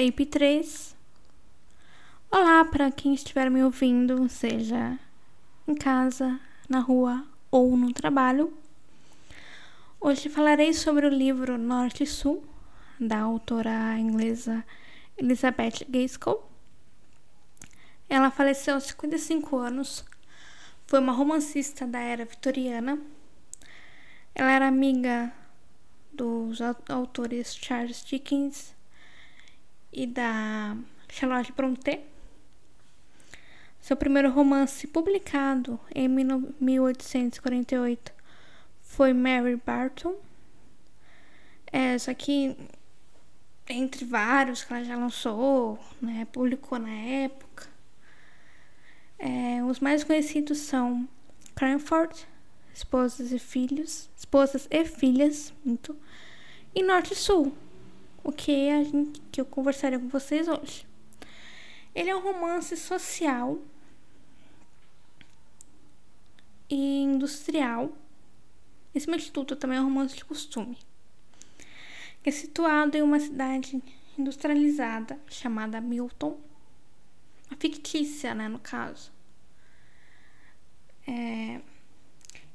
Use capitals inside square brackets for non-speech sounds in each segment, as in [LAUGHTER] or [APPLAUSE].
Tape 3. Olá para quem estiver me ouvindo, seja em casa, na rua ou no trabalho. Hoje falarei sobre o livro Norte e Sul, da autora inglesa Elizabeth Gaskell. Ela faleceu aos 55 anos, foi uma romancista da era vitoriana. Ela era amiga dos autores Charles Dickens e da Charlotte Brontë. Seu primeiro romance publicado em 1848 foi Mary Barton. É, só que entre vários que ela já lançou, né, publicou na época. É, os mais conhecidos são Cranford, Esposas e Filhos, Esposas e Filhas, muito, e Norte e Sul, o que, a gente, que eu conversaria com vocês hoje. Ele é um romance social e industrial. Esse instituto também é um romance de costume. É situado em uma cidade industrializada chamada Milton, a fictícia, né, no caso. É,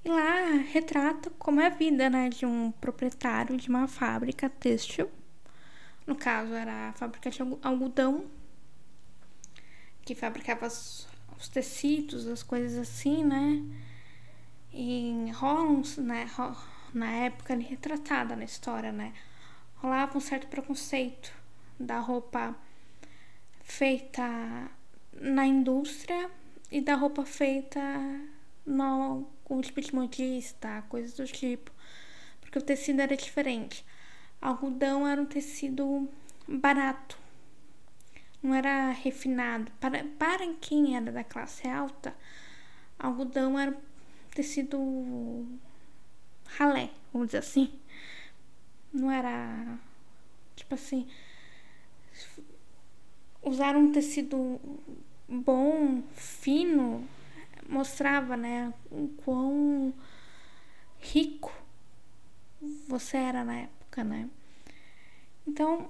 e lá retrata como é a vida, né, de um proprietário de uma fábrica têxtil no caso, era a fábrica de algodão, que fabricava os, os tecidos, as coisas assim, né? E rolam, né? Na época retratada na história, né? Rolava um certo preconceito da roupa feita na indústria e da roupa feita no com tipo de modista, coisas do tipo, porque o tecido era diferente algodão era um tecido barato, não era refinado. Para, para quem era da classe alta, algodão era um tecido ralé, vamos dizer assim. Não era tipo assim. Usar um tecido bom, fino, mostrava, né, o quão rico você era na época época, né? Então,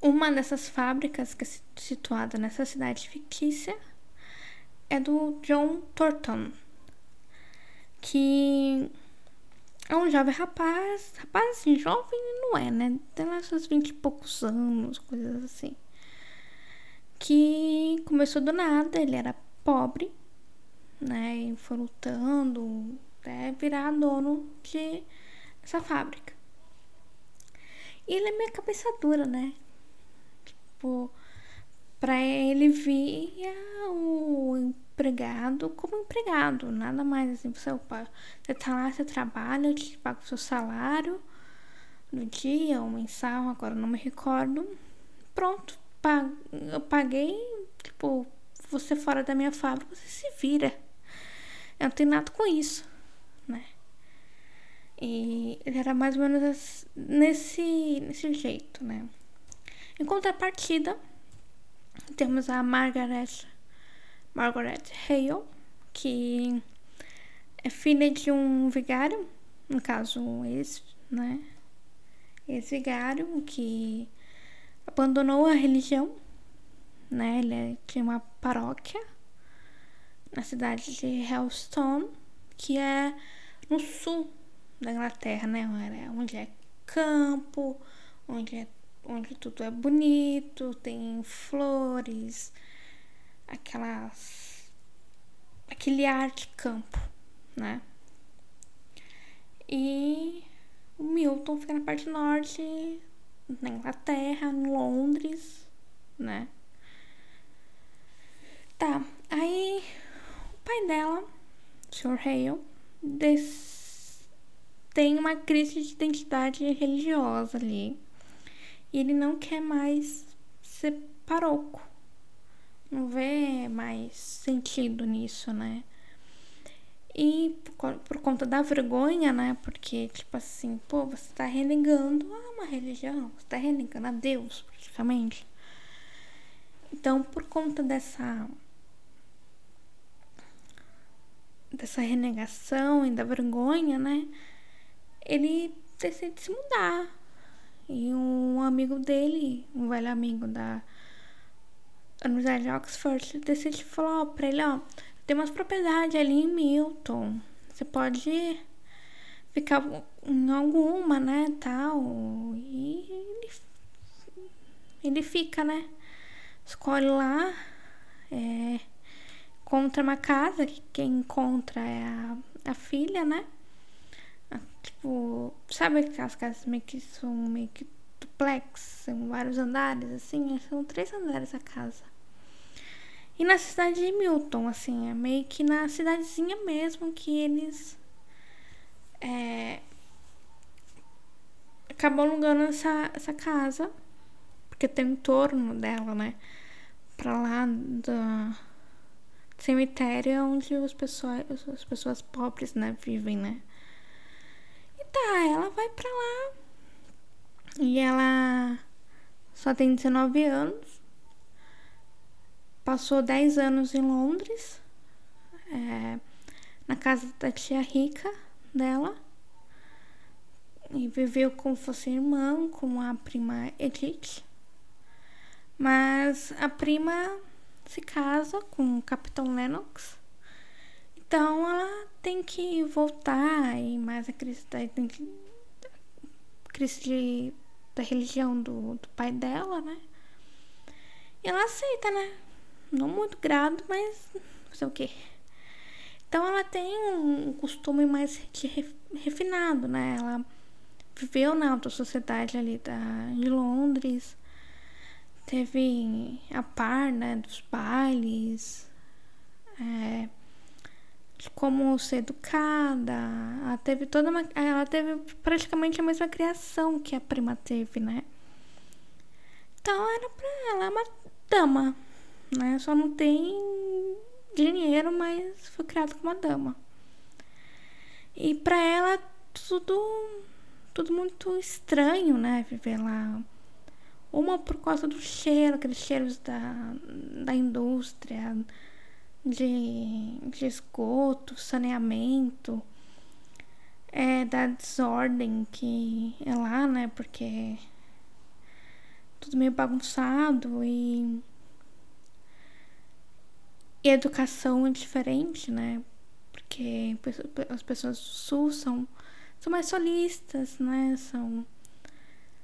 uma dessas fábricas que é situada nessa cidade fictícia é do John Thornton, que é um jovem rapaz, rapaz assim, jovem não é, né? Tem lá seus vinte e poucos anos, coisas assim. Que começou do nada, ele era pobre, né? E foi lutando até virar dono de essa fábrica. E ele é meio cabeça dura, né? Tipo, pra ele via o empregado como empregado, nada mais assim. Você, opa, você tá lá, você trabalha, eu te pago o seu salário no dia ou mensal, agora não me recordo. Pronto, eu paguei, tipo, você fora da minha fábrica, você se vira. Eu não tenho nada com isso? E ele era mais ou menos nesse, nesse jeito, né? Em contrapartida, temos a Margaret, Margaret Hale, que é filha de um vigário, no caso, ex, né? Ex-vigário que abandonou a religião, né? Ele tinha uma paróquia na cidade de Hellstone, que é no sul da Inglaterra, né? Onde é campo, onde, é, onde tudo é bonito, tem flores, aquelas. aquele ar de campo, né? E o Milton fica na parte norte, na Inglaterra, em Londres, né? Tá, aí o pai dela, o Sr. Hale, tem uma crise de identidade religiosa ali. E ele não quer mais ser paroco. Não vê mais sentido nisso, né? E por, por, conta da vergonha, né? Porque, tipo assim, pô, você tá renegando a uma religião, você tá renegando a Deus, praticamente. Então, por conta dessa dessa renegação e da vergonha, né? Ele decide se mudar. E um, amigo dele, um velho amigo da Universidade de Oxford, decide falar pra ele, ó, tem umas propriedades ali em Milton. Você pode ficar em alguma, né, tal. E ele, ele fica, né? Escolhe lá, é, encontra uma casa, que quem encontra é a, a filha, né? Tipo, sabe aquelas casas meio que são meio que duplex, são vários andares, assim, são três andares a casa. E na cidade de Milton, assim, é meio que na cidadezinha mesmo que eles é, acabam alugando essa, essa casa, porque tem um torno dela, né? Pra lá do cemitério onde os pessoas, as pessoas pobres, né, vivem, né? Tá, ela vai pra lá. E ela só tem 19 anos. Passou 10 anos em Londres, é, na casa da tia rica dela. E viveu como fosse irmã com a prima Edith. Mas a prima se casa com o Capitão Lennox. Então ela tem que voltar e mais a crise da, crise de, da religião do, do pai dela, né? E ela aceita, né? Não muito grado, mas fazer o quê? Então ela tem um costume mais refinado, né? Ela viveu na alta sociedade ali da, de Londres, teve a par, né, dos bailes, é, como ser educada. Ela teve toda uma, ela teve praticamente a mesma criação que a prima teve, né? Então era pra ela é uma dama, né? Só não tem dinheiro, mas foi criada como uma dama. E para ela tudo tudo muito estranho, né, viver lá. Uma por causa do cheiro, aqueles cheiros da, da indústria, de, de esgoto, saneamento, é, da desordem que é lá, né, porque tudo meio bagunçado e e educação é diferente, né? Porque as pessoas do sul são, são mais solistas, né? São.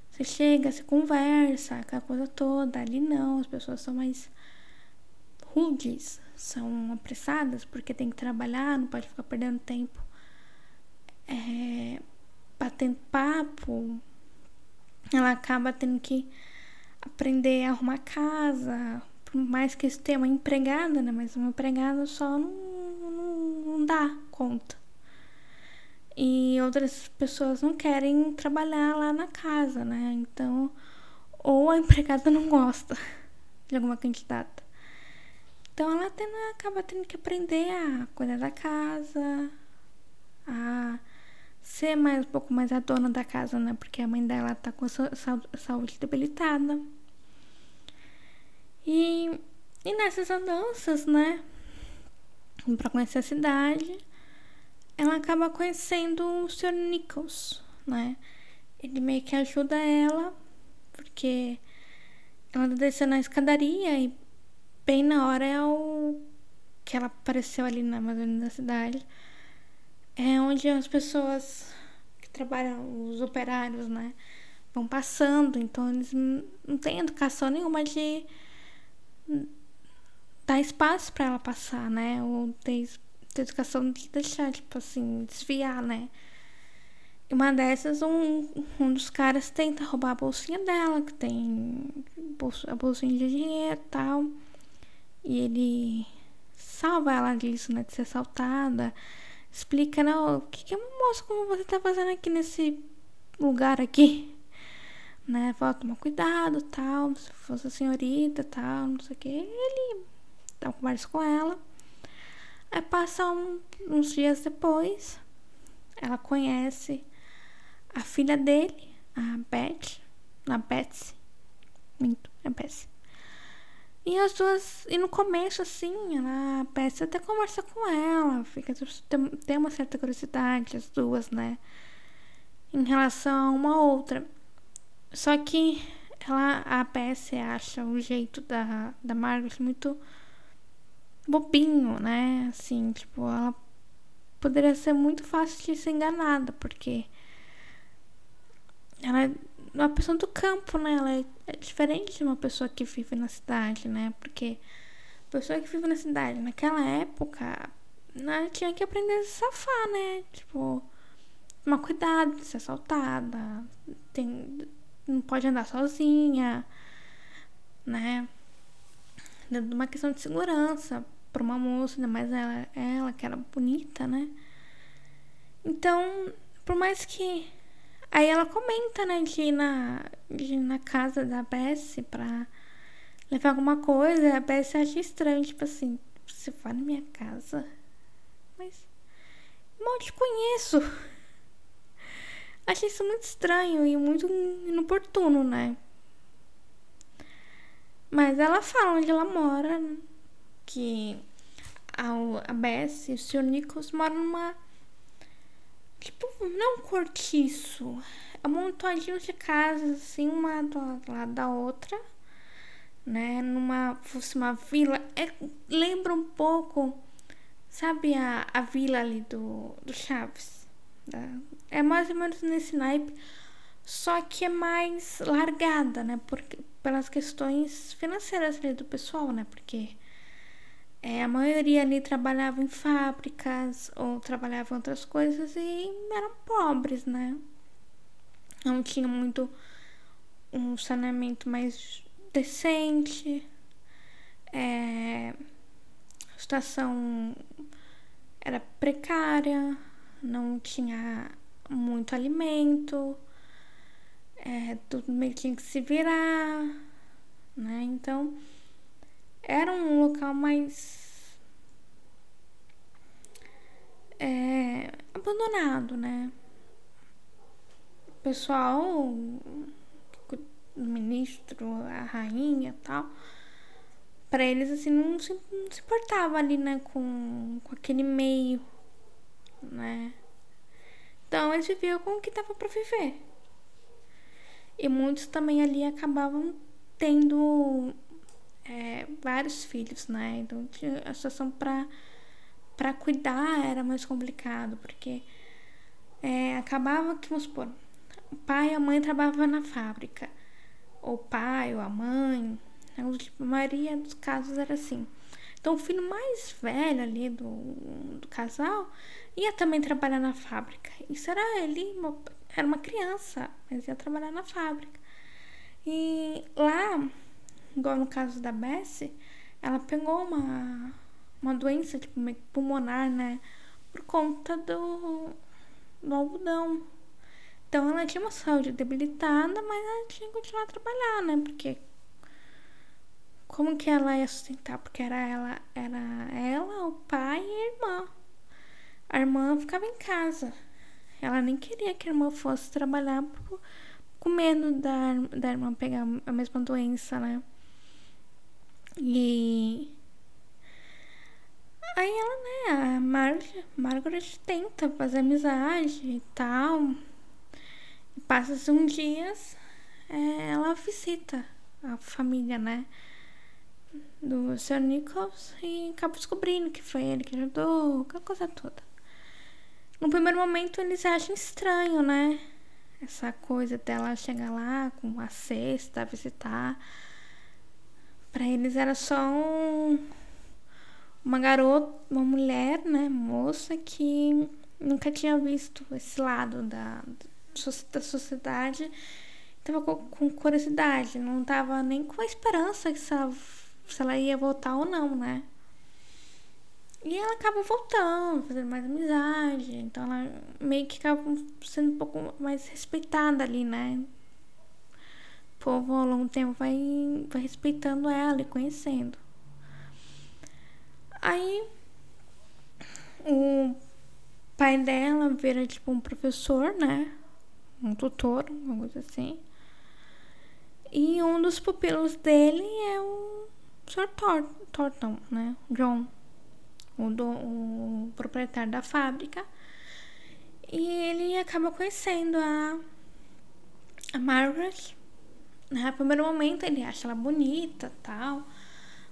Você chega, você conversa, aquela coisa toda. Ali não, as pessoas são mais rudes, são apressadas porque tem que trabalhar, não pode ficar perdendo tempo é, batendo papo. Ela acaba tendo que aprender a arrumar casa, por mais que tenha uma empregada, né? Mas uma empregada só não, não, não dá conta. E outras pessoas não querem trabalhar lá na casa, né? Então, ou a [LAUGHS] empregada não gosta de alguma candidata. Então ela tem, acaba tendo que aprender a cuidar da casa, a ser mais um pouco mais a dona da casa, né? Porque a mãe dela tá com saúde debilitada. E, e nessas andanças, né? Pra conhecer a cidade, ela acaba conhecendo o Sr. Nichols, né? Ele meio que ajuda ela, porque ela tá descendo a escadaria e bem na hora é o que ela apareceu ali na Amazônia da cidade. É onde as pessoas que trabalham, os operários, né? Vão passando, então eles não têm educação nenhuma de dar espaço para ela passar, né? Ou ter, educação de deixar, tipo assim, desviar, né? E uma dessas, um, um dos caras tenta roubar a bolsinha dela, que tem a bolsinha de dinheiro e tal. E ele salva ela disso, né? De ser assaltada. Explica, não, o que, é uma moça como você tá fazendo aqui nesse lugar aqui? né? Fala, toma cuidado, tal, se fosse a senhorita, tal, não sei o que. Ele dá uma conversa com ela. Aí passa um, uns dias depois, ela conhece a filha dele, a Beth, a Betsy. Minto, é Betsy. E as duas. E no começo, assim, a Betsy até conversa com ela, fica, tem, uma certa curiosidade, as duas, né? Em relação a uma outra. Só que ela, a PS acha o jeito da, da Margaret muito bobinho, né? Assim, tipo, ela poderia ser muito fácil de ser enganada, porque ela uma pessoa do campo, né? Ela é, é diferente de uma pessoa que vive na cidade, né? Porque a pessoa que vive na cidade, naquela época, ela tinha que aprender a safar, né? Tipo, tomar cuidado de ser assaltada, tem, não pode andar sozinha, né? Uma questão de segurança para uma moça, ainda mais ela, ela que era bonita, né? Então, por mais que. Aí ela comenta, né, ir na, ir na casa da Bess pra levar alguma coisa. A Bess acha estranho, tipo assim, você vai na minha casa? Mas. Mal te conheço. [LAUGHS] Achei isso muito estranho e muito inoportuno, né? Mas ela fala onde ela mora, que a, a Bess e o Sr. Nichols moram numa. Tipo, não cortiço. É um montadinho de casas, assim, uma do lado da outra. Né? Numa. Fosse uma vila. É, lembra um pouco. Sabe a, a vila ali do, do Chaves? Da, é mais ou menos nesse naipe. Só que é mais largada, né? Porque, pelas questões financeiras ali do pessoal, né? Porque é, a maioria ali trabalhava em fábricas ou trabalhava em outras coisas e eram pobres, né? Não tinha muito um saneamento mais decente. É, a situação era precária, não tinha muito alimento, é, tudo meio que tinha que se virar, né? Então era um local mais é, abandonado, né? O pessoal, o ministro, a rainha tal, para eles assim não se, não se importava ali, né, com, com aquele meio, né? Então eles viviam com o que dava para viver. E muitos também ali acabavam tendo é, vários filhos, né? Então a situação para para cuidar era mais complicado, porque é, acabava que, vamos supor, o pai e a mãe trabalhavam na fábrica, ou o pai ou a mãe, né? a maioria dos casos era assim. Então o filho mais velho ali do, do casal ia também trabalhar na fábrica. Isso era ele, uma, era uma criança, mas ia trabalhar na fábrica. E lá igual no caso da Bessie, ela pegou uma, uma doença tipo, pulmonar, né? Por conta do, do algodão. Então ela tinha uma saúde debilitada, mas ela tinha que continuar a trabalhar, né? Porque como que ela ia sustentar? Porque era ela, era ela, o pai e a irmã. A irmã ficava em casa. Ela nem queria que a irmã fosse trabalhar por, com medo da, da irmã pegar a mesma doença, né? E aí ela, né, a Mar Margaret tenta fazer amizade e tal. E passa-se um dias, é, ela visita a família, né, do Sr. Nichols e acaba descobrindo que foi ele que ajudou, aquela coisa toda. No primeiro momento eles acham estranho, né? Essa coisa dela chegar lá com a cesta, visitar. Para eles era só um, uma garota, uma mulher, né, moça que nunca tinha visto esse lado da, da sociedade. Tava com, curiosidade, não tava nem com a esperança que se ela, se ela ia voltar ou não, né? E ela acaba voltando, fazendo mais amizade. Então ela meio que acaba sendo um pouco mais respeitada ali, né? Povo ao longo do tempo vai, vai respeitando ela e conhecendo. Aí o pai dela vira tipo um professor, né? Um tutor, uma coisa assim. E um dos pupilos dele é o Sr. Thor Thornton, né? John, o, do, o proprietário da fábrica. E ele acaba conhecendo a, a Margaret no primeiro momento ele acha ela bonita tal,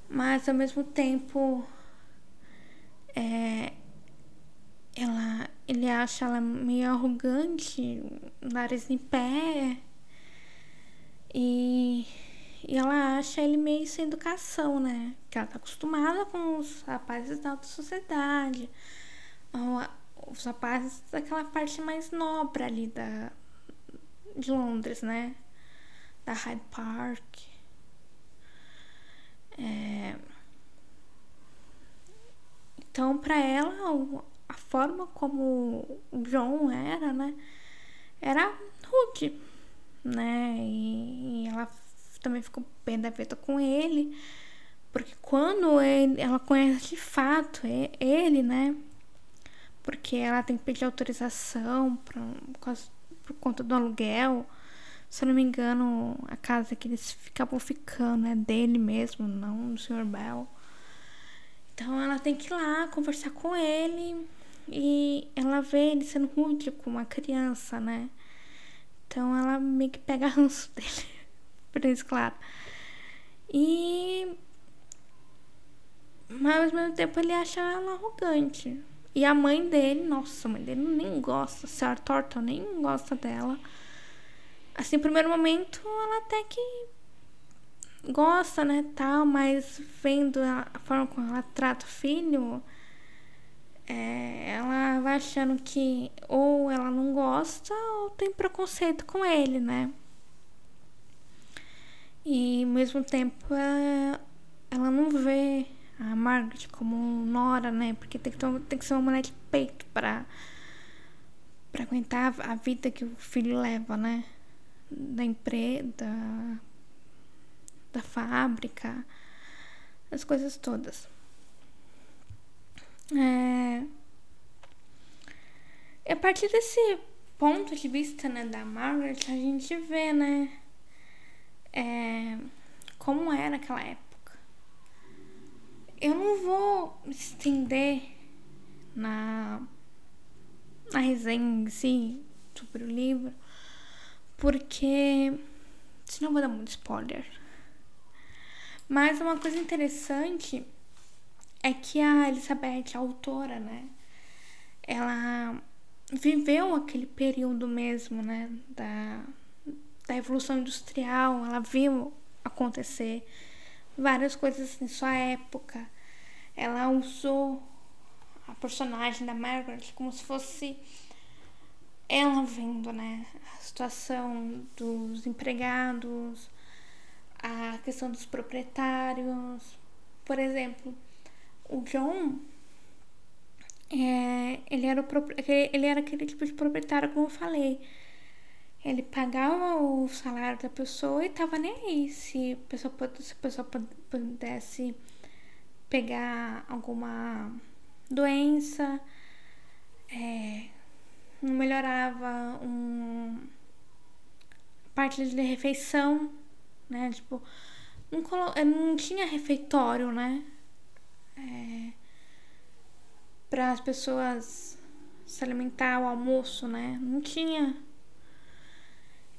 mas ao mesmo tempo é, ela, ele acha ela meio arrogante, nariz em pé. E, e ela acha ele meio sem educação, né? Que ela tá acostumada com os rapazes da alta sociedade. Os rapazes daquela parte mais nobre ali da, de Londres, né? Da Hyde Park. É... Então, para ela, a forma como o John era, né? Era rude, né? E, e ela também ficou bem da vida com ele, porque quando ele, ela conhece de fato ele, né? Porque ela tem que pedir autorização pra, por conta do aluguel. Se eu não me engano, a casa que eles ficavam ficando é dele mesmo, não do Sr. Bell. Então ela tem que ir lá conversar com ele e ela vê ele sendo rude com uma criança, né? Então ela meio que pega ranço [LAUGHS] dele. Por isso, claro. E. Mas ao mesmo tempo ele acha ela arrogante. E a mãe dele, nossa, a mãe dele nem gosta. A Sarah Thornton nem gosta dela. Assim, primeiro momento, ela até que gosta, né, tal, mas vendo a forma como ela trata o filho, é, ela vai achando que ou ela não gosta ou tem preconceito com ele, né? E ao mesmo tempo ela, ela não vê a Margaret como nora, né? Porque tem que, ter, tem que ser uma mulher de peito para para aguentar a vida que o filho leva, né? Da empresa, da, da fábrica, as coisas todas. É... E a partir desse ponto de vista né, da Margaret, a gente vê, né, é, como era aquela época. Eu não vou me estender na, na resenha em si sobre o livro, porque senão vou dar muito spoiler. Mas uma coisa interessante é que a Elizabeth, a autora, né? Ela viveu aquele período mesmo, né? Da, da Evolução Industrial, ela viu acontecer várias coisas em sua época. Ela usou a personagem da Margaret como se fosse ela vendo, né? A situação dos empregados, a questão dos proprietários. Por exemplo, o John, é, ele, era o, ele era aquele tipo de proprietário, como eu falei. Ele pagava o salário da pessoa e tava nem aí se a pessoa, se a pessoa pudesse pegar alguma doença, é, não melhorava um parte de refeição, né? Tipo, não, não tinha refeitório, né? é, para as pessoas se alimentar o almoço, né? Não tinha.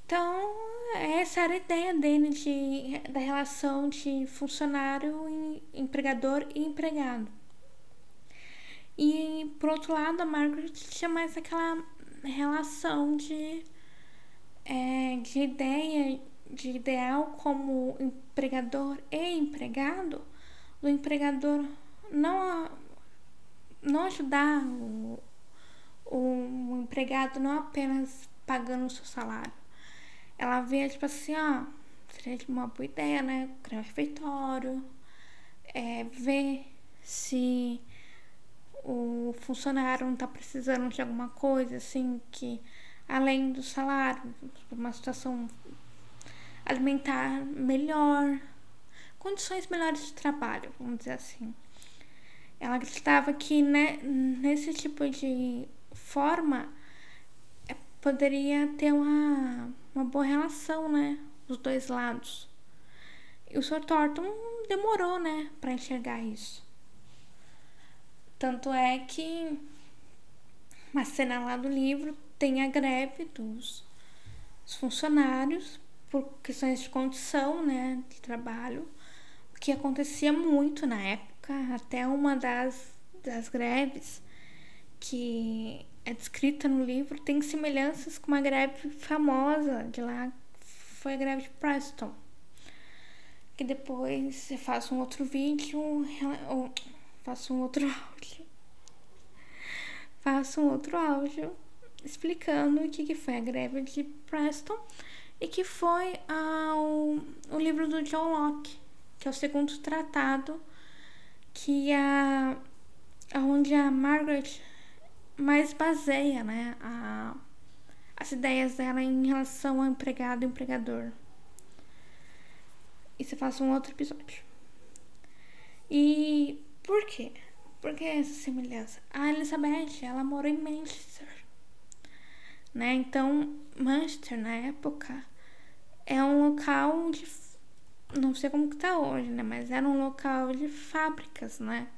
Então, essa era a ideia dele de, da relação de funcionário, empregador e empregado. E, por outro lado, a Margaret tinha mais aquela relação de, é, de ideia, de ideal como empregador e empregado, do empregador não, não ajudar o, o empregado não apenas pagando o seu salário. Ela vê, tipo assim, ó, seria uma boa ideia, né? Criar um refeitório, é, ver se o funcionário não tá precisando de alguma coisa, assim, que além do salário, uma situação alimentar melhor, condições melhores de trabalho, vamos dizer assim. Ela acreditava que né, nesse tipo de forma é, poderia ter uma, uma boa relação, né? Dos dois lados. E o Sr. Thornton demorou, né, para enxergar isso. Tanto é que uma cena lá do livro tem a greve dos, funcionários por questões de condição, né, de trabalho, o que acontecia muito na época, até uma das, das greves que é descrita no livro tem semelhanças com uma greve famosa de lá, foi a greve de Preston. Que depois eu faço um outro vídeo, faço um outro [LAUGHS] áudio. Faço um outro áudio explicando o que, que foi a greve de Preston e que foi ah, o, livro do John Locke, que é o segundo tratado que a onde a Margaret mais baseia né, a, as ideias dela em relação ao empregado e empregador. Isso eu faço um outro episódio. E por quê? Por que essa semelhança? A Elizabeth, ela morou em Manchester. Né? Então, Manchester, na época, é um local de... Não sei como que tá hoje, né? Mas era um local de fábricas, né?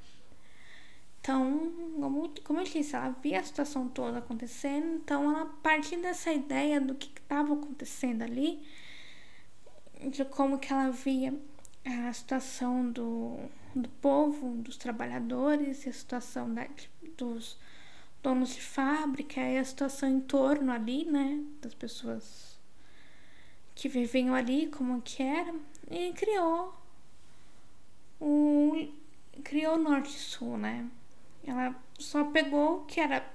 Então, como, como eu disse, ela via a situação toda acontecendo, então ela, a partir dessa ideia do que estava acontecendo ali, de como que ela via a situação do, do povo, dos trabalhadores, e a situação da, dos donos de fábrica, e a situação em torno ali, né, das pessoas que viviam ali, como que era, e criou o criou o Norte Sul, né? Ela só pegou o que era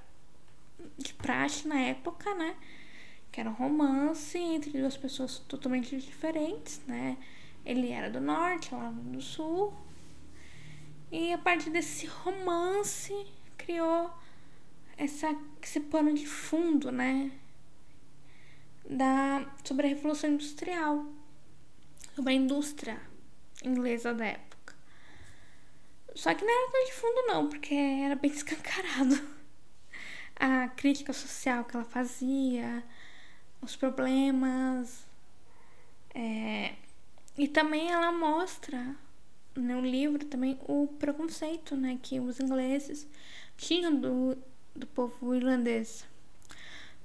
de praxe na época, né? Que era um romance entre duas pessoas totalmente diferentes, né? Ele era do norte, ela do sul. E a partir desse romance criou essa, esse pano de fundo, né? Da, sobre a Revolução Industrial, sobre a indústria inglesa da época. Só que não era tão de fundo, não, porque era bem [LAUGHS] escancarado. A crítica social que ela fazia, os problemas. É... E também ela mostra no livro também o preconceito né, que os ingleses tinham do, do povo irlandês.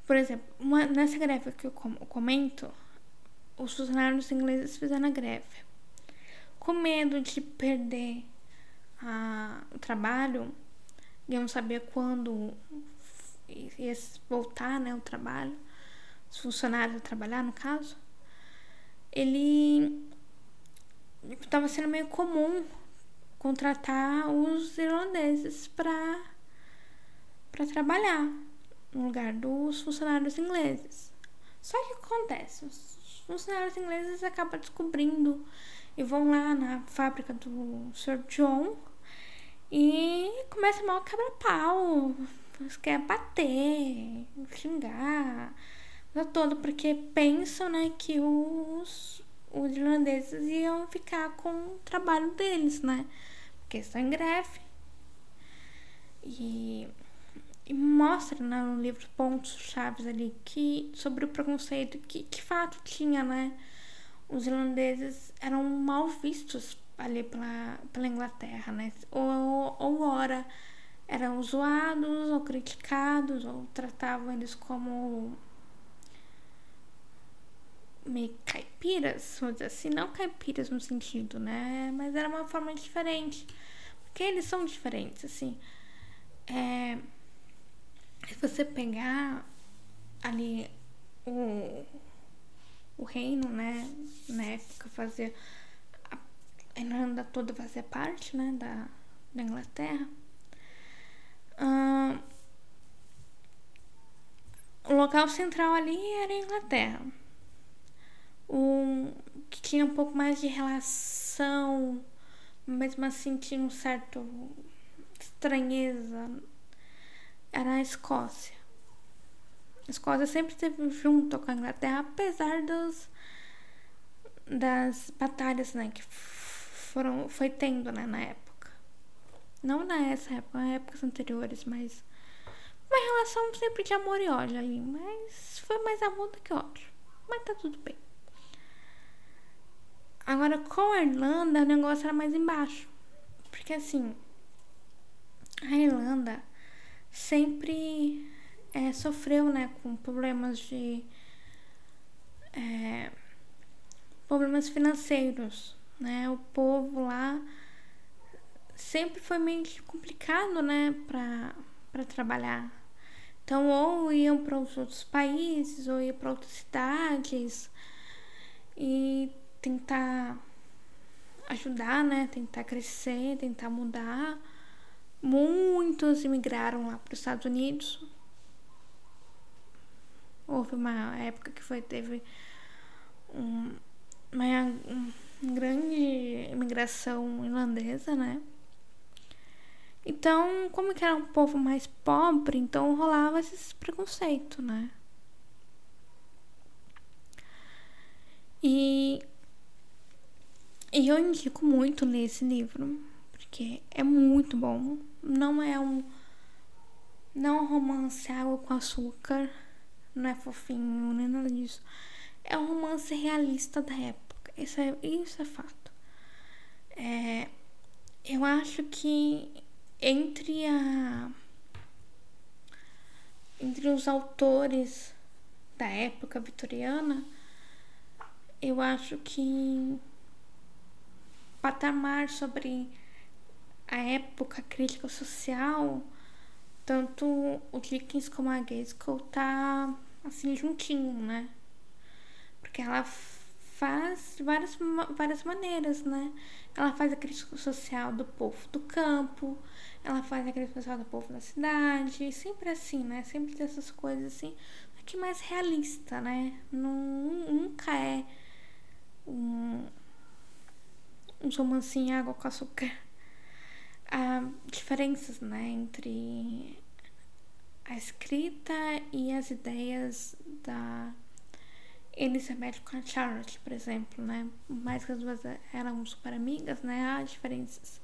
Por exemplo, uma, nessa greve que eu comento, os funcionários ingleses fizeram a greve. Com medo de perder a, o trabalho, e não sabia quando ia voltar né, o trabalho, os funcionários a trabalhar, no caso, ele estava sendo meio comum contratar os irlandeses para para trabalhar no lugar dos funcionários ingleses. Só que acontece, os funcionários ingleses acabam descobrindo e vão lá na fábrica do Sr. John e começa mal quebra-pau. Quer bater, xingar, todo, porque pensam, né, que os, os irlandeses iam ficar com o trabalho deles, né? Porque estão em greve. E, e mostra né, no livro pontos chaves ali que sobre o preconceito que, que fato tinha, né? Os irlandeses eram mal vistos ali pela, pela Inglaterra, né? Ou, ou ora eram zoados ou criticados ou tratavam eles como meio caipiras, vamos dizer assim, não caipiras no sentido, né? Mas era uma forma diferente. Porque eles são diferentes, assim. É, se você pegar ali o, o reino, né? Na época fazia a Irlanda toda fazia parte né, da, da Inglaterra. O local central ali era a Inglaterra. O que tinha um pouco mais de relação, mesmo assim tinha um certo estranheza, era a Escócia. A Escócia sempre esteve junto com a Inglaterra, apesar dos, das batalhas né, que foram, foi tendo, né, na época. Não nessa época, épocas anteriores, mas uma relação sempre de amor e ódio ali, mas foi mais amor do que ódio. Mas tá tudo bem. Agora com a Irlanda o negócio era mais embaixo. Porque assim, a Irlanda sempre é, sofreu né, com problemas de é, problemas financeiros, né? O povo lá sempre foi meio complicado, né, para trabalhar. Então, ou iam para os outros países, ou iam para outras cidades e tentar ajudar, né, tentar crescer, tentar mudar. Muitos imigraram lá para os Estados Unidos. Houve uma época que foi teve um, uma, uma grande imigração irlandesa, né? Então, como que era um povo mais pobre, então rolava esse preconceito, né? E, e eu indico muito ler esse livro, porque é muito bom. Não é um não é um romance água com açúcar, não é fofinho, nem nada disso. É um romance realista da época. Isso é, isso é fato. É, eu acho que entre a entre os autores da época vitoriana, eu acho que patamar sobre a época crítica social, tanto o Dickens como a Gaskell tá assim juntinho, né? Porque ela faz de várias, várias maneiras, né? Ela faz a crítica social do povo do campo, ela faz a crítica social do povo da cidade, sempre assim, né? Sempre dessas coisas assim, que mais realista, né? nunca é um, um romancinho água com açúcar. Há diferenças, né? Entre a escrita e as ideias da Elizabeth com a Charlotte, por exemplo, né? Mais que as duas eram super amigas, né? Há diferenças.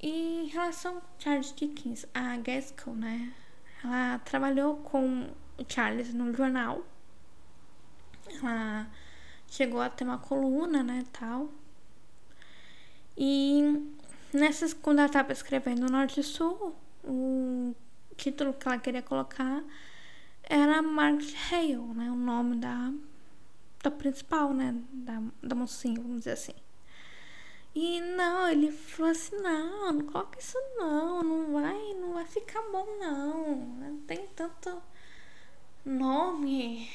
E em relação a Charles Dickens, a Gaskell, né? Ela trabalhou com o Charles no jornal. Ela chegou a ter uma coluna, né, tal. E nessas, quando ela estava escrevendo Norte e Sul, o título que ela queria colocar era Margaret Hale, né? O nome da, da principal, né? Da, da mocinha, vamos dizer assim. E não, ele falou assim, não, não coloca isso não, não vai, não vai ficar bom não. Não tem tanto nome,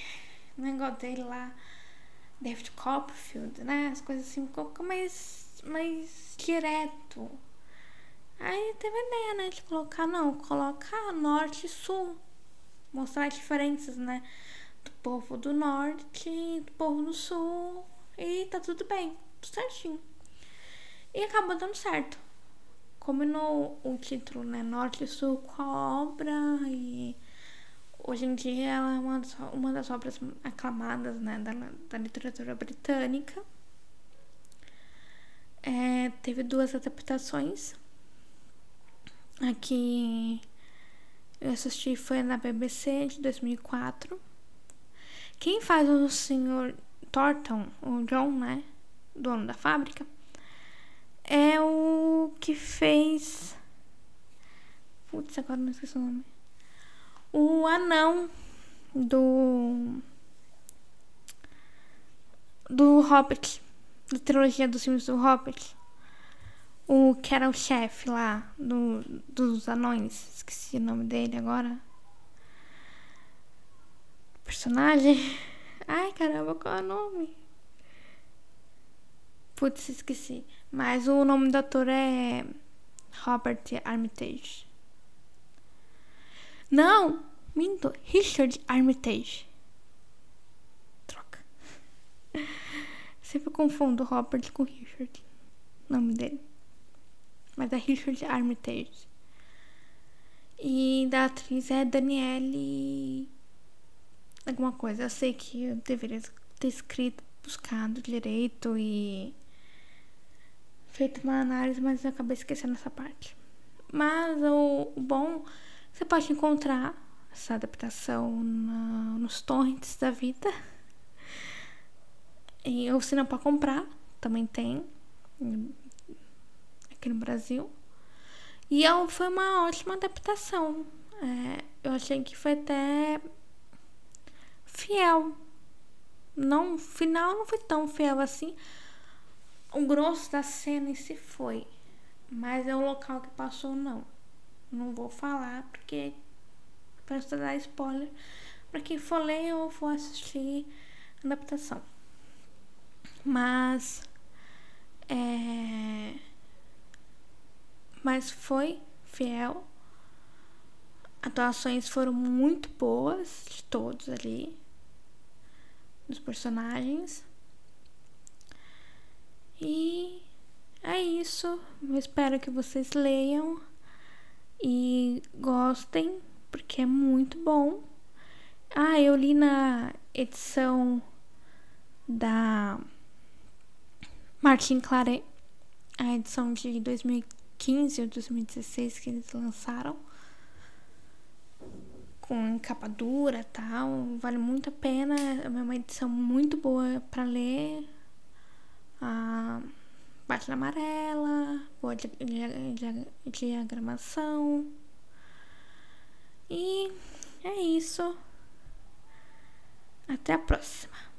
negócio dele lá, David Copperfield, né? As coisas assim, coloca mais, mais direto. Aí teve a ideia, né, de colocar, não, colocar norte e sul mostrar as diferenças, né? Do povo do norte e do povo do sul. E tá tudo bem, tudo certinho. E acabou dando certo. Combinou o título, né? Norte e Sul com a obra e hoje em dia ela é uma das, uma das obras aclamadas né, da, da literatura britânica. Teve duas adaptações. Aqui eu assisti foi na BBC de 2004. Quem faz o senhor Thornton, o John, né? Dono da fábrica, é o que fez. Putz, agora não esqueci o nome. O anão do. Do Hobbit. Da trilogia dos filmes do Hobbit o que era o chefe lá do, dos anões, esqueci o nome dele agora. Personagem. [LAUGHS] Ai caramba, qual é o nome? Putz, esqueci. Mas o nome do ator é Robert Armitage. Não! Minto, Richard Armitage. Troca. [LAUGHS] Sempre confundo Robert com Richard. O nome dele mas é Richard Armitage. E da atriz é Danielle. Alguma coisa. Eu sei que eu deveria ter escrito, buscado direito e feito uma análise, mas eu acabei esquecendo essa parte. Mas o, o bom, você pode encontrar essa adaptação na, nos torrents da vida. E, ou se não para comprar, também tem aqui no Brasil. E é foi uma ótima adaptação. É, eu achei que foi até fiel Não, final não foi tão fiel assim. O grosso da cena em si foi. Mas é o local que passou, não. Não vou falar porque para dar spoiler para quem for ler ou for assistir a adaptação. Mas é, mas foi fiel. Atuações foram muito boas de todos ali, dos personagens. E é isso. Eu espero que vocês leiam e gostem, porque é muito bom. Ah, eu li na edição da Martin Claret, a edição de 2015 ou 2016 que eles lançaram, com capa dura tal, vale muito a pena, é uma edição muito boa para ler. A página amarela, boa diagramação. E é isso. Até a próxima.